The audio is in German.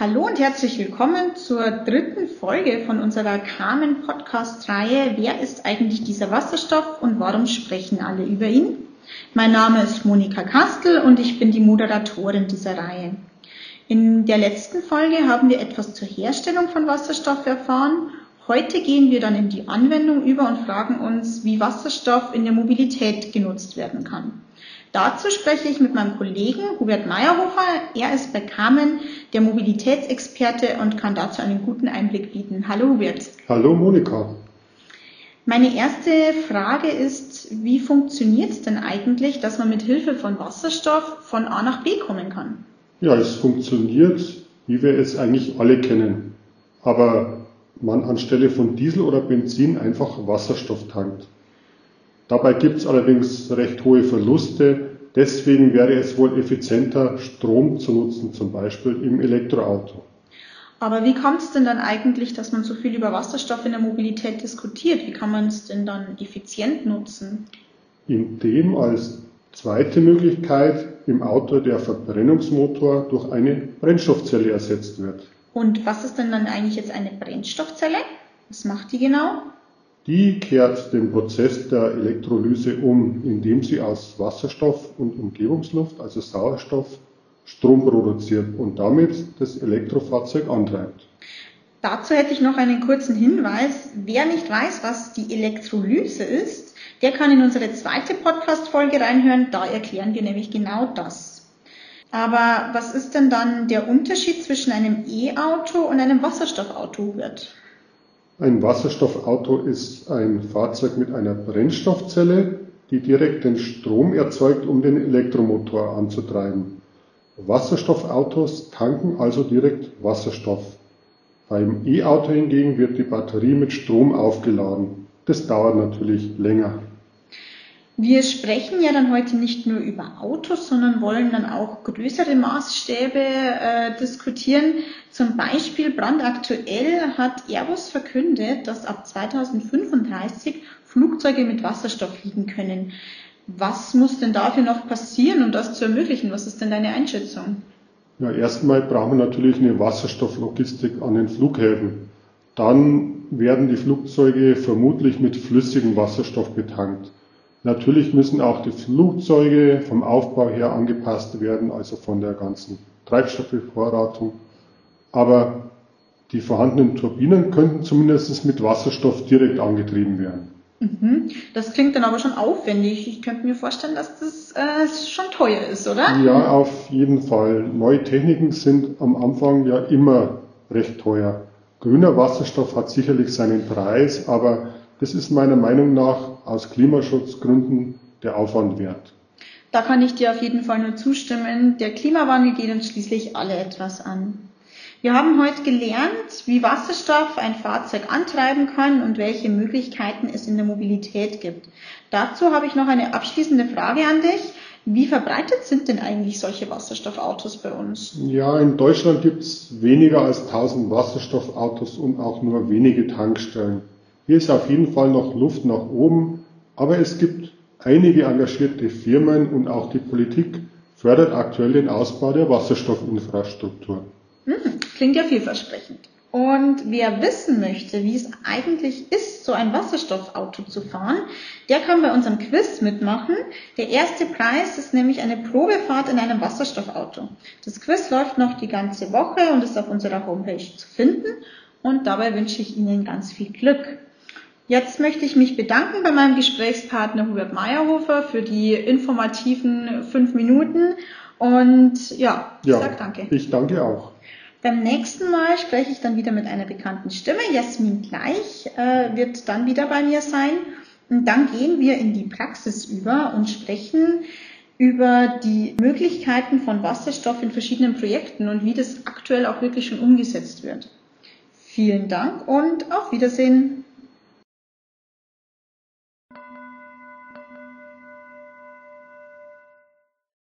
Hallo und herzlich willkommen zur dritten Folge von unserer Carmen Podcast-Reihe Wer ist eigentlich dieser Wasserstoff und warum sprechen alle über ihn? Mein Name ist Monika Kastel und ich bin die Moderatorin dieser Reihe. In der letzten Folge haben wir etwas zur Herstellung von Wasserstoff erfahren. Heute gehen wir dann in die Anwendung über und fragen uns, wie Wasserstoff in der Mobilität genutzt werden kann. Dazu spreche ich mit meinem Kollegen Hubert Meyerhofer. Er ist bei Carmen der Mobilitätsexperte und kann dazu einen guten Einblick bieten. Hallo Hubert. Hallo Monika. Meine erste Frage ist, wie funktioniert es denn eigentlich, dass man mit Hilfe von Wasserstoff von A nach B kommen kann? Ja, es funktioniert, wie wir es eigentlich alle kennen. Aber man anstelle von Diesel oder Benzin einfach Wasserstoff tankt. Dabei gibt es allerdings recht hohe Verluste. Deswegen wäre es wohl effizienter, Strom zu nutzen, zum Beispiel im Elektroauto. Aber wie kommt es denn dann eigentlich, dass man so viel über Wasserstoff in der Mobilität diskutiert? Wie kann man es denn dann effizient nutzen? Indem als zweite Möglichkeit im Auto der Verbrennungsmotor durch eine Brennstoffzelle ersetzt wird. Und was ist denn dann eigentlich jetzt eine Brennstoffzelle? Was macht die genau? Die kehrt den Prozess der Elektrolyse um, indem sie aus Wasserstoff und Umgebungsluft, also Sauerstoff, Strom produziert und damit das Elektrofahrzeug antreibt. Dazu hätte ich noch einen kurzen Hinweis. Wer nicht weiß, was die Elektrolyse ist, der kann in unsere zweite Podcast-Folge reinhören. Da erklären wir nämlich genau das. Aber was ist denn dann der Unterschied zwischen einem E-Auto und einem Wasserstoffauto, Hubert? Ein Wasserstoffauto ist ein Fahrzeug mit einer Brennstoffzelle, die direkt den Strom erzeugt, um den Elektromotor anzutreiben. Wasserstoffautos tanken also direkt Wasserstoff. Beim E-Auto hingegen wird die Batterie mit Strom aufgeladen. Das dauert natürlich länger. Wir sprechen ja dann heute nicht nur über Autos, sondern wollen dann auch größere Maßstäbe äh, diskutieren. Zum Beispiel brandaktuell hat Airbus verkündet, dass ab 2035 Flugzeuge mit Wasserstoff fliegen können. Was muss denn dafür noch passieren, um das zu ermöglichen? Was ist denn deine Einschätzung? Ja, erstmal brauchen wir natürlich eine Wasserstofflogistik an den Flughäfen. Dann werden die Flugzeuge vermutlich mit flüssigem Wasserstoff betankt. Natürlich müssen auch die Flugzeuge vom Aufbau her angepasst werden, also von der ganzen Treibstoffbevorratung. Aber die vorhandenen Turbinen könnten zumindest mit Wasserstoff direkt angetrieben werden. Mhm. Das klingt dann aber schon aufwendig. Ich könnte mir vorstellen, dass das äh, schon teuer ist, oder? Ja, auf jeden Fall. Neue Techniken sind am Anfang ja immer recht teuer. Grüner Wasserstoff hat sicherlich seinen Preis, aber das ist meiner Meinung nach aus Klimaschutzgründen der Aufwand wert. Da kann ich dir auf jeden Fall nur zustimmen. Der Klimawandel geht uns schließlich alle etwas an. Wir haben heute gelernt, wie Wasserstoff ein Fahrzeug antreiben kann und welche Möglichkeiten es in der Mobilität gibt. Dazu habe ich noch eine abschließende Frage an dich. Wie verbreitet sind denn eigentlich solche Wasserstoffautos bei uns? Ja, in Deutschland gibt es weniger als 1000 Wasserstoffautos und auch nur wenige Tankstellen. Hier ist auf jeden Fall noch Luft nach oben, aber es gibt einige engagierte Firmen und auch die Politik fördert aktuell den Ausbau der Wasserstoffinfrastruktur. Hm, klingt ja vielversprechend. Und wer wissen möchte, wie es eigentlich ist, so ein Wasserstoffauto zu fahren, der kann bei unserem Quiz mitmachen. Der erste Preis ist nämlich eine Probefahrt in einem Wasserstoffauto. Das Quiz läuft noch die ganze Woche und ist auf unserer Homepage zu finden. Und dabei wünsche ich Ihnen ganz viel Glück. Jetzt möchte ich mich bedanken bei meinem Gesprächspartner Hubert Meyerhofer für die informativen fünf Minuten und ja, ich ja, sag danke. Ich danke auch. Beim nächsten Mal spreche ich dann wieder mit einer bekannten Stimme. Jasmin Gleich äh, wird dann wieder bei mir sein. Und dann gehen wir in die Praxis über und sprechen über die Möglichkeiten von Wasserstoff in verschiedenen Projekten und wie das aktuell auch wirklich schon umgesetzt wird. Vielen Dank und auf Wiedersehen.